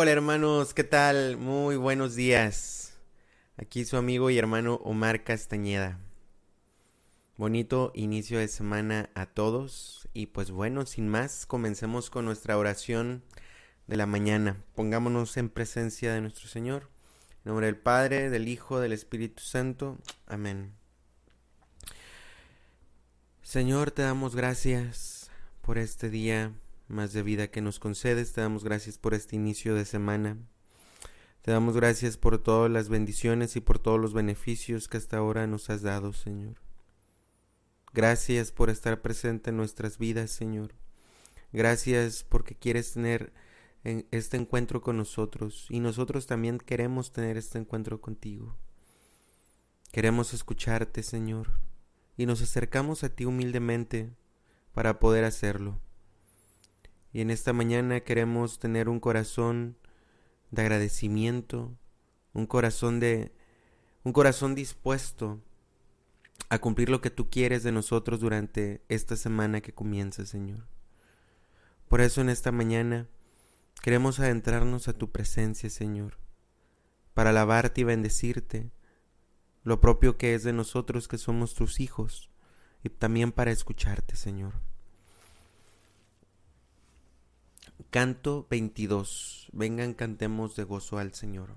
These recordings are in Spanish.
Hola hermanos, ¿qué tal? Muy buenos días. Aquí su amigo y hermano Omar Castañeda. Bonito inicio de semana a todos y pues bueno, sin más, comencemos con nuestra oración de la mañana. Pongámonos en presencia de nuestro Señor. En nombre del Padre, del Hijo, del Espíritu Santo. Amén. Señor, te damos gracias por este día más de vida que nos concedes. Te damos gracias por este inicio de semana. Te damos gracias por todas las bendiciones y por todos los beneficios que hasta ahora nos has dado, Señor. Gracias por estar presente en nuestras vidas, Señor. Gracias porque quieres tener este encuentro con nosotros y nosotros también queremos tener este encuentro contigo. Queremos escucharte, Señor, y nos acercamos a ti humildemente para poder hacerlo. Y en esta mañana queremos tener un corazón de agradecimiento, un corazón de un corazón dispuesto a cumplir lo que tú quieres de nosotros durante esta semana que comienza, Señor. Por eso en esta mañana queremos adentrarnos a tu presencia, Señor, para alabarte y bendecirte, lo propio que es de nosotros que somos tus hijos, y también para escucharte, Señor. Canto 22. Vengan, cantemos de gozo al Señor.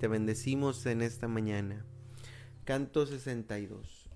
Te bendecimos en esta mañana. Canto 62.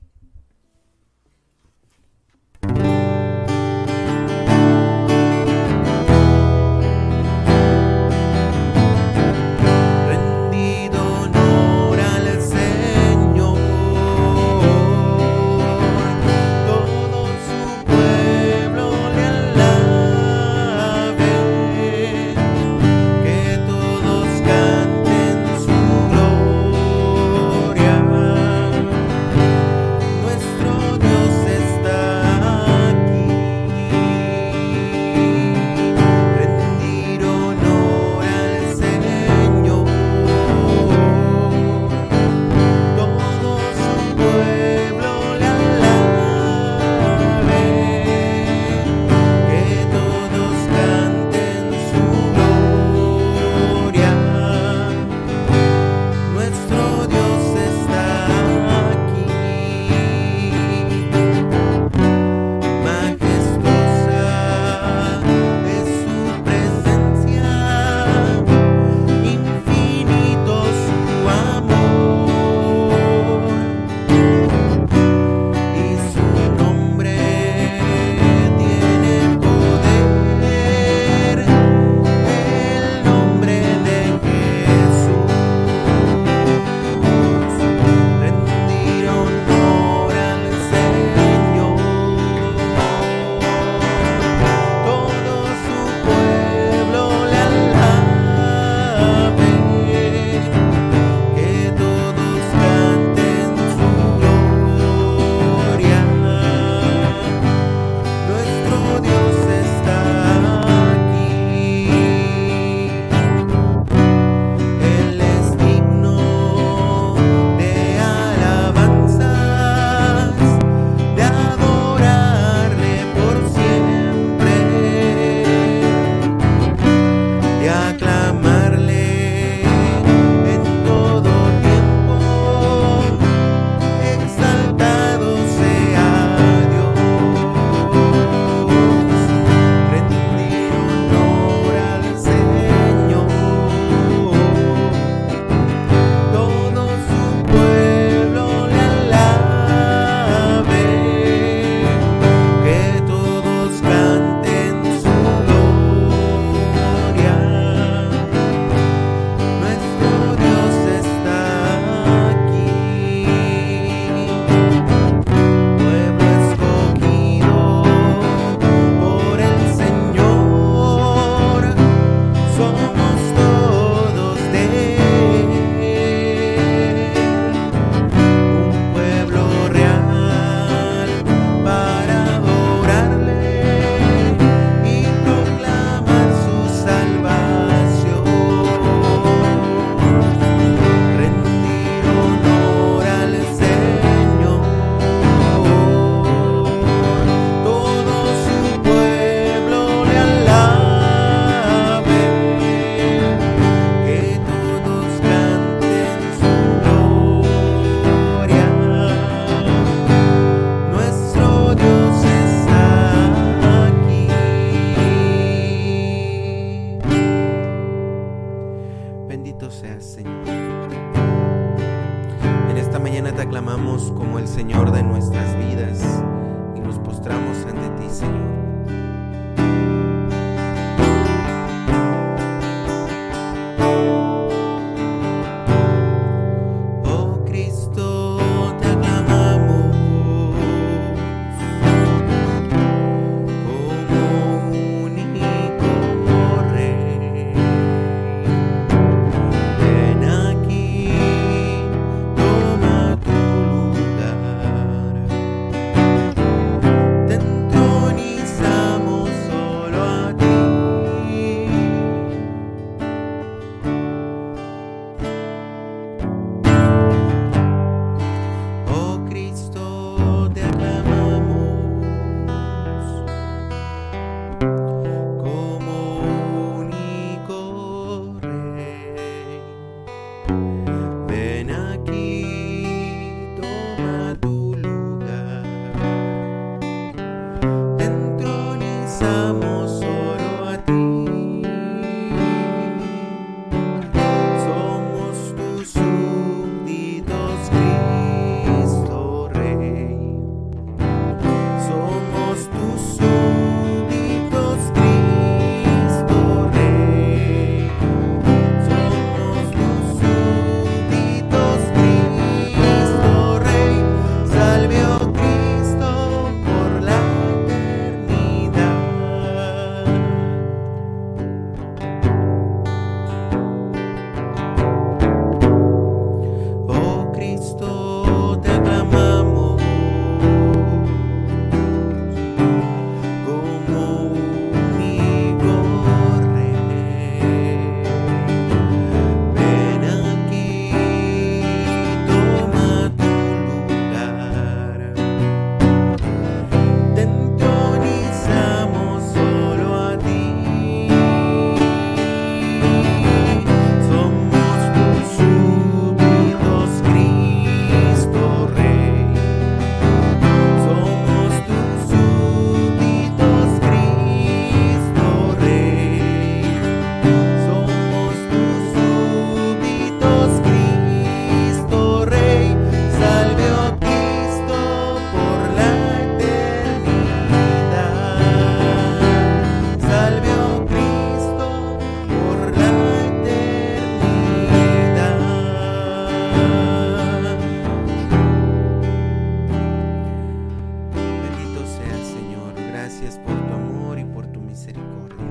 Gracias por tu amor y por tu misericordia.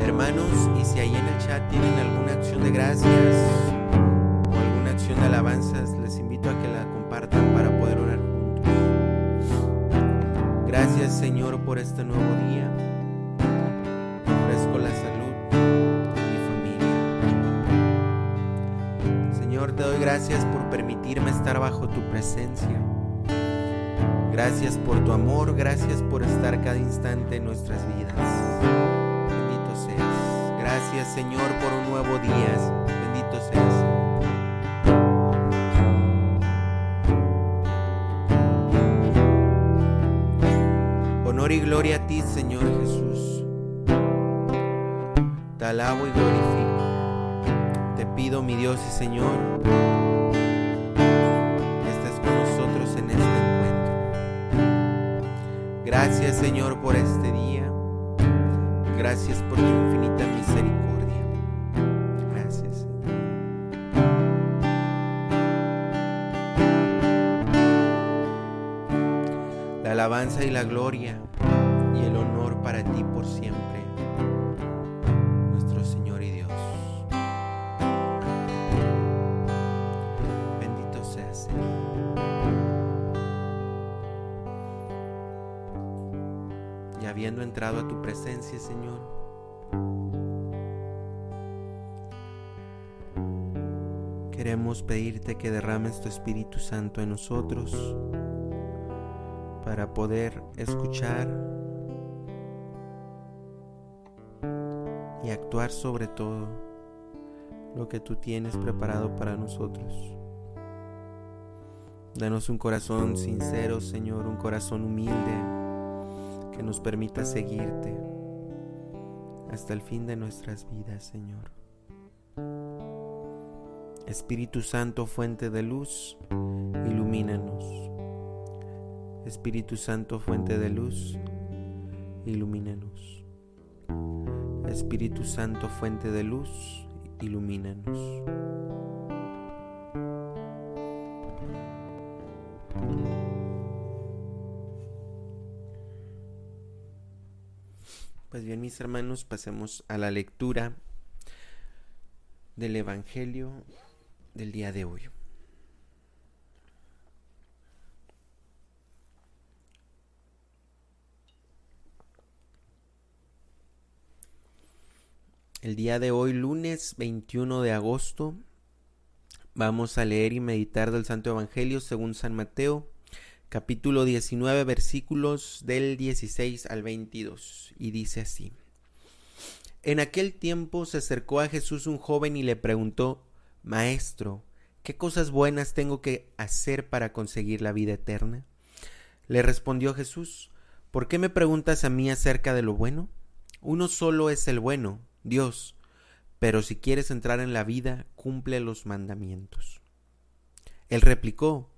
Hermanos, y si ahí en el chat tienen alguna acción de gracias o alguna acción de alabanzas, les invito a que la compartan para poder orar juntos. Gracias Señor por este nuevo día. ofrezco la salud de mi familia. Señor, te doy gracias por permitirme estar bajo tu presencia. Gracias por tu amor, gracias por estar cada instante en nuestras vidas. Bendito seas. Gracias Señor por un nuevo día. Bendito seas. Honor y gloria a ti Señor Jesús. Te alabo y glorifico. Te pido mi Dios y Señor Gracias Señor por este día. Gracias por tu infinita misericordia. Gracias La alabanza y la gloria entrado a tu presencia, Señor. Queremos pedirte que derrames tu Espíritu Santo en nosotros para poder escuchar y actuar sobre todo lo que tú tienes preparado para nosotros. Danos un corazón sincero, Señor, un corazón humilde que nos permita seguirte hasta el fin de nuestras vidas, Señor. Espíritu Santo, fuente de luz, ilumínanos. Espíritu Santo, fuente de luz, ilumínanos. Espíritu Santo, fuente de luz, ilumínanos. Hermanos, pasemos a la lectura del Evangelio del día de hoy. El día de hoy, lunes 21 de agosto, vamos a leer y meditar del Santo Evangelio según San Mateo, capítulo 19 versículos del 16 al 22 y dice así. En aquel tiempo se acercó a Jesús un joven y le preguntó, Maestro, ¿qué cosas buenas tengo que hacer para conseguir la vida eterna? Le respondió Jesús, ¿por qué me preguntas a mí acerca de lo bueno? Uno solo es el bueno, Dios, pero si quieres entrar en la vida, cumple los mandamientos. Él replicó,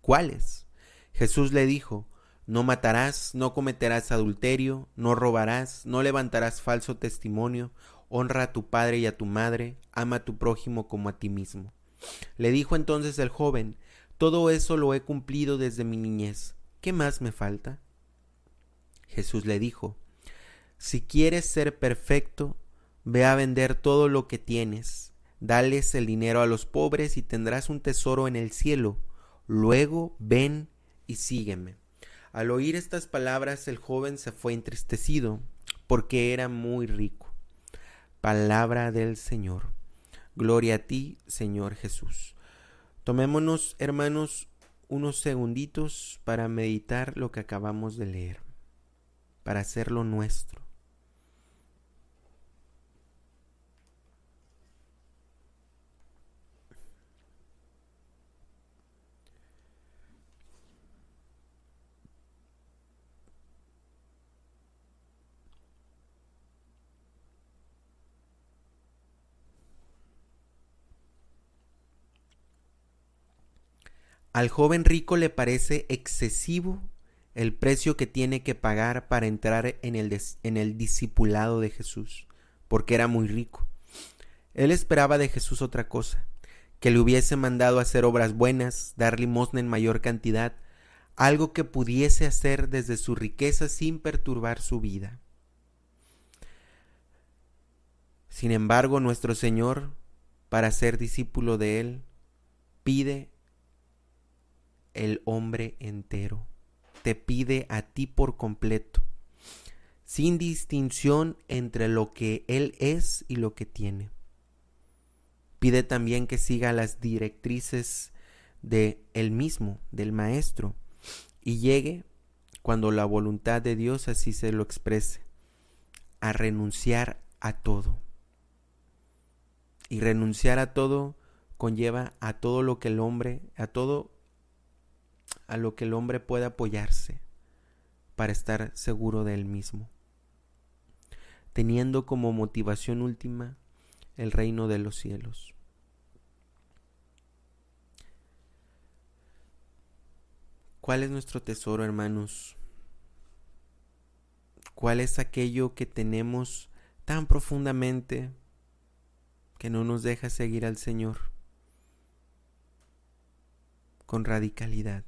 ¿cuáles? Jesús le dijo, no matarás, no cometerás adulterio, no robarás, no levantarás falso testimonio, honra a tu padre y a tu madre, ama a tu prójimo como a ti mismo. Le dijo entonces el joven, todo eso lo he cumplido desde mi niñez, ¿qué más me falta? Jesús le dijo, si quieres ser perfecto, ve a vender todo lo que tienes, dales el dinero a los pobres y tendrás un tesoro en el cielo, luego ven y sígueme. Al oír estas palabras el joven se fue entristecido, porque era muy rico. Palabra del Señor. Gloria a ti, Señor Jesús. Tomémonos, hermanos, unos segunditos para meditar lo que acabamos de leer, para hacerlo nuestro. Al joven rico le parece excesivo el precio que tiene que pagar para entrar en el, en el discipulado de Jesús, porque era muy rico. Él esperaba de Jesús otra cosa, que le hubiese mandado hacer obras buenas, dar limosna en mayor cantidad, algo que pudiese hacer desde su riqueza sin perturbar su vida. Sin embargo, nuestro Señor, para ser discípulo de Él, pide el hombre entero, te pide a ti por completo, sin distinción entre lo que Él es y lo que tiene. Pide también que siga las directrices de Él mismo, del Maestro, y llegue, cuando la voluntad de Dios así se lo exprese, a renunciar a todo y renunciar a todo conlleva a todo lo que el hombre, a todo a lo que el hombre puede apoyarse para estar seguro de él mismo, teniendo como motivación última el reino de los cielos. ¿Cuál es nuestro tesoro, hermanos? ¿Cuál es aquello que tenemos tan profundamente que no nos deja seguir al Señor con radicalidad.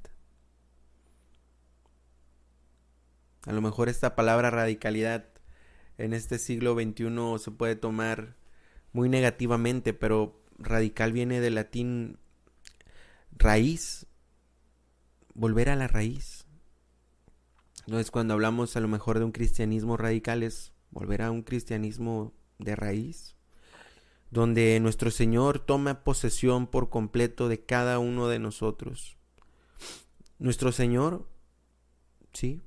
A lo mejor esta palabra radicalidad en este siglo XXI se puede tomar muy negativamente, pero radical viene del latín raíz, volver a la raíz. Entonces cuando hablamos a lo mejor de un cristianismo radical es volver a un cristianismo de raíz donde nuestro Señor toma posesión por completo de cada uno de nosotros. Nuestro Señor, sí,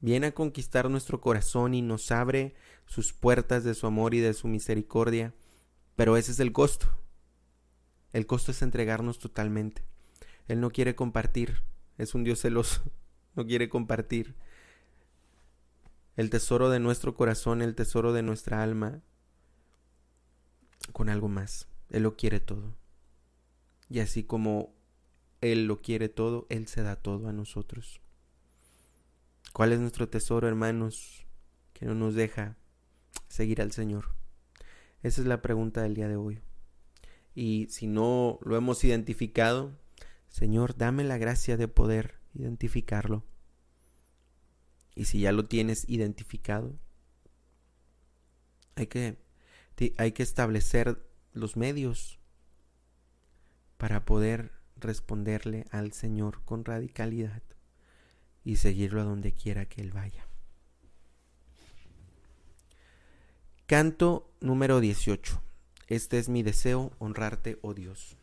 viene a conquistar nuestro corazón y nos abre sus puertas de su amor y de su misericordia, pero ese es el costo. El costo es entregarnos totalmente. Él no quiere compartir, es un Dios celoso, no quiere compartir. El tesoro de nuestro corazón, el tesoro de nuestra alma, con algo más. Él lo quiere todo. Y así como Él lo quiere todo, Él se da todo a nosotros. ¿Cuál es nuestro tesoro, hermanos, que no nos deja seguir al Señor? Esa es la pregunta del día de hoy. Y si no lo hemos identificado, Señor, dame la gracia de poder identificarlo. Y si ya lo tienes identificado, hay que hay que establecer los medios para poder responderle al Señor con radicalidad y seguirlo a donde quiera que Él vaya. Canto número 18. Este es mi deseo, honrarte, oh Dios.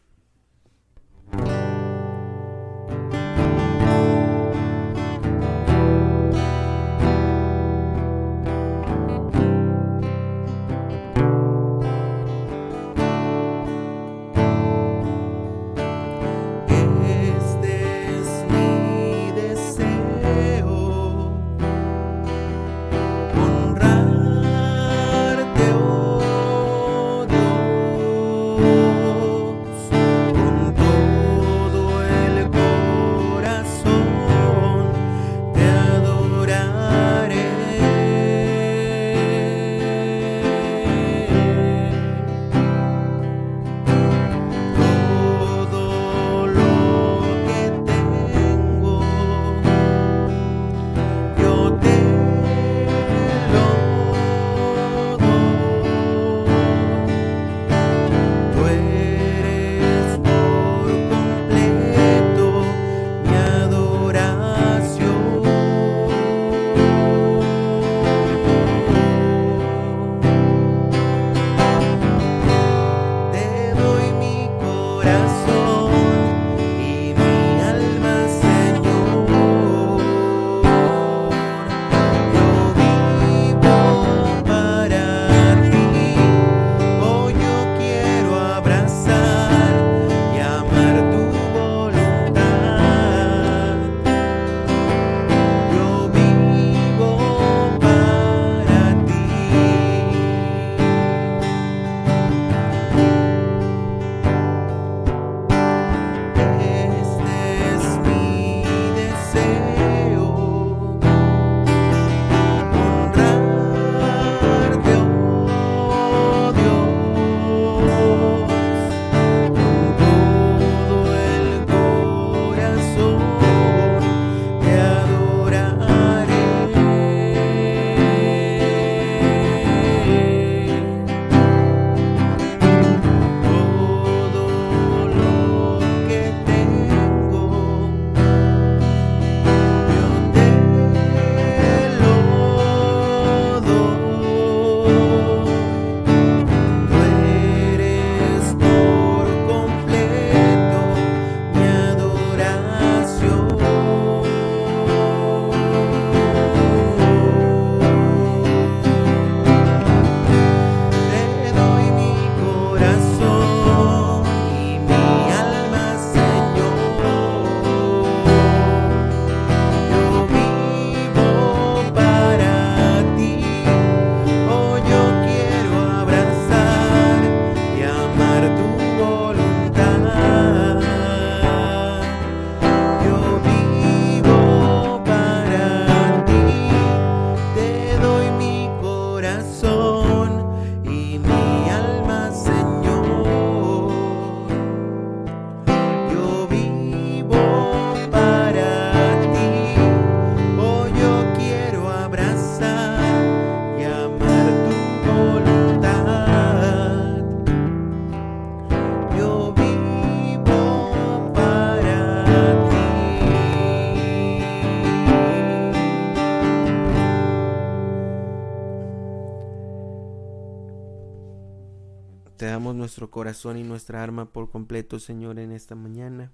Nuestro corazón y nuestra arma por completo, Señor, en esta mañana.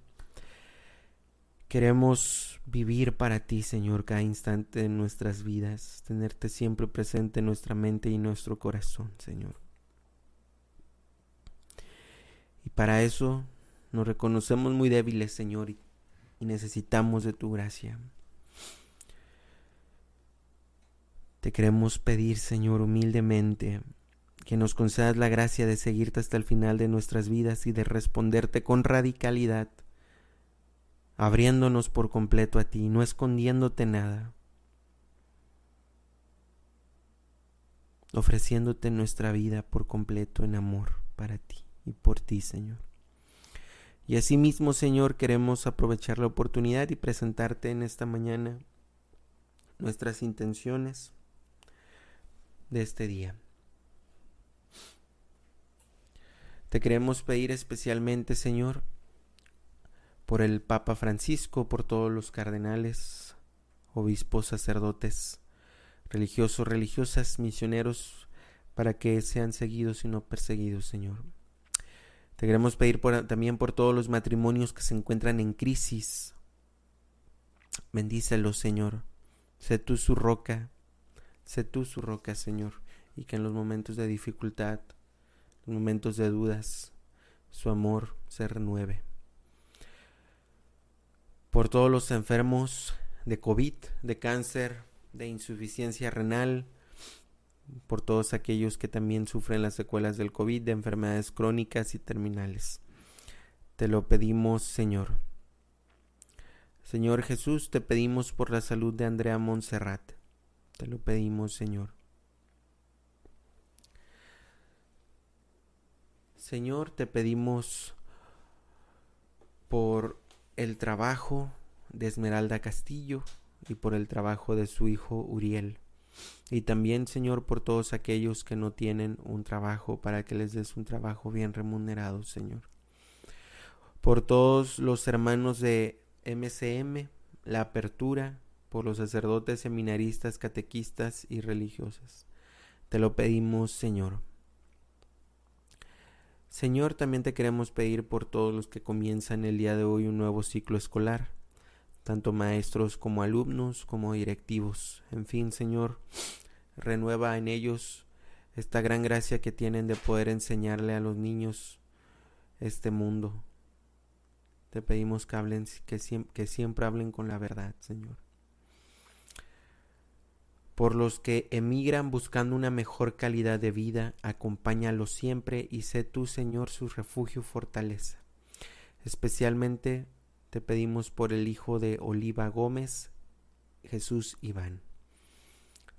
Queremos vivir para ti, Señor, cada instante de nuestras vidas, tenerte siempre presente en nuestra mente y nuestro corazón, Señor. Y para eso nos reconocemos muy débiles, Señor, y necesitamos de tu gracia. Te queremos pedir, Señor, humildemente, que nos concedas la gracia de seguirte hasta el final de nuestras vidas y de responderte con radicalidad, abriéndonos por completo a ti, no escondiéndote nada, ofreciéndote nuestra vida por completo en amor para ti y por ti, Señor. Y asimismo, Señor, queremos aprovechar la oportunidad y presentarte en esta mañana nuestras intenciones de este día. Te queremos pedir especialmente, Señor, por el Papa Francisco, por todos los cardenales, obispos, sacerdotes, religiosos, religiosas, misioneros, para que sean seguidos y no perseguidos, Señor. Te queremos pedir también por todos los matrimonios que se encuentran en crisis. Bendícelos, Señor. Sé tú su roca, Sé tú su roca, Señor, y que en los momentos de dificultad, momentos de dudas, su amor se renueve. Por todos los enfermos de COVID, de cáncer, de insuficiencia renal, por todos aquellos que también sufren las secuelas del COVID, de enfermedades crónicas y terminales. Te lo pedimos, Señor. Señor Jesús, te pedimos por la salud de Andrea Montserrat. Te lo pedimos, Señor. Señor, te pedimos por el trabajo de Esmeralda Castillo y por el trabajo de su hijo Uriel. Y también, Señor, por todos aquellos que no tienen un trabajo, para que les des un trabajo bien remunerado, Señor. Por todos los hermanos de MCM, la apertura, por los sacerdotes, seminaristas, catequistas y religiosas. Te lo pedimos, Señor. Señor, también te queremos pedir por todos los que comienzan el día de hoy un nuevo ciclo escolar, tanto maestros como alumnos, como directivos. En fin, Señor, renueva en ellos esta gran gracia que tienen de poder enseñarle a los niños este mundo. Te pedimos que hablen, que, que siempre hablen con la verdad, Señor por los que emigran buscando una mejor calidad de vida, acompáñalos siempre y sé tú, Señor, su refugio y fortaleza. Especialmente te pedimos por el hijo de Oliva Gómez, Jesús Iván.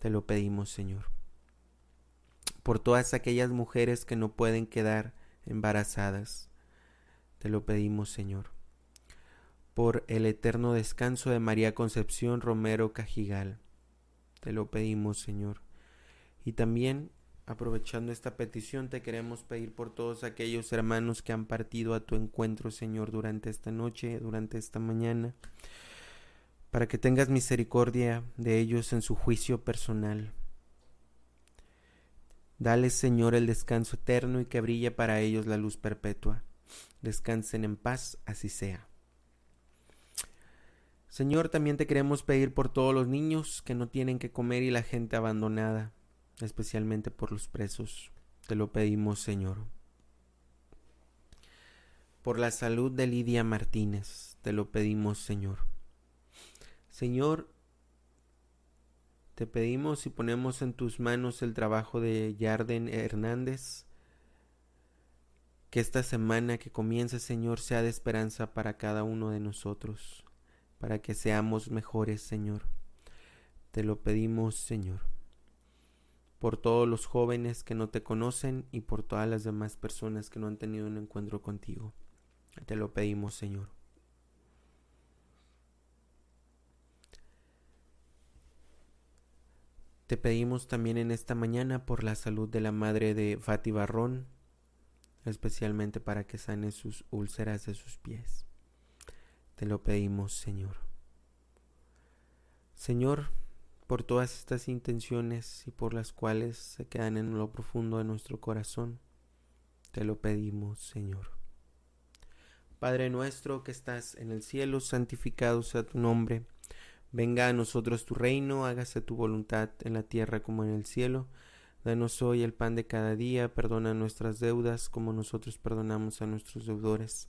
Te lo pedimos, Señor. Por todas aquellas mujeres que no pueden quedar embarazadas, te lo pedimos, Señor. Por el eterno descanso de María Concepción Romero Cajigal te lo pedimos, Señor. Y también, aprovechando esta petición, te queremos pedir por todos aquellos hermanos que han partido a tu encuentro, Señor, durante esta noche, durante esta mañana, para que tengas misericordia de ellos en su juicio personal. Dales, Señor, el descanso eterno y que brille para ellos la luz perpetua. Descansen en paz, así sea. Señor, también te queremos pedir por todos los niños que no tienen que comer y la gente abandonada, especialmente por los presos. Te lo pedimos, Señor. Por la salud de Lidia Martínez, te lo pedimos, Señor. Señor, te pedimos y ponemos en tus manos el trabajo de Yarden Hernández. Que esta semana que comienza, Señor, sea de esperanza para cada uno de nosotros para que seamos mejores, Señor. Te lo pedimos, Señor, por todos los jóvenes que no te conocen y por todas las demás personas que no han tenido un encuentro contigo. Te lo pedimos, Señor. Te pedimos también en esta mañana por la salud de la madre de Fati Barrón, especialmente para que sane sus úlceras de sus pies. Te lo pedimos, Señor. Señor, por todas estas intenciones y por las cuales se quedan en lo profundo de nuestro corazón, Te lo pedimos, Señor. Padre nuestro que estás en el cielo, santificado sea tu nombre. Venga a nosotros tu reino, hágase tu voluntad en la tierra como en el cielo. Danos hoy el pan de cada día, perdona nuestras deudas como nosotros perdonamos a nuestros deudores.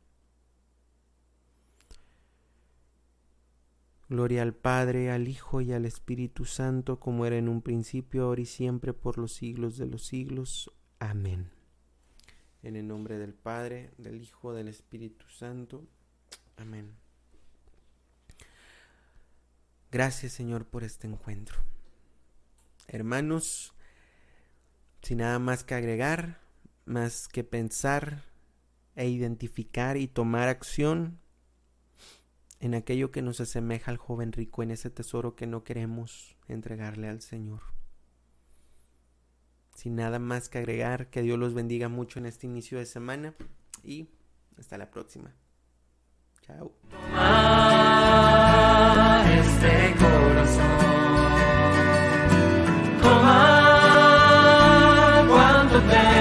Gloria al Padre, al Hijo y al Espíritu Santo, como era en un principio, ahora y siempre, por los siglos de los siglos. Amén. En el nombre del Padre, del Hijo, del Espíritu Santo. Amén. Gracias Señor por este encuentro. Hermanos, sin nada más que agregar, más que pensar e identificar y tomar acción en aquello que nos asemeja al joven rico, en ese tesoro que no queremos entregarle al Señor. Sin nada más que agregar, que Dios los bendiga mucho en este inicio de semana y hasta la próxima. Chao. este corazón. Cuanto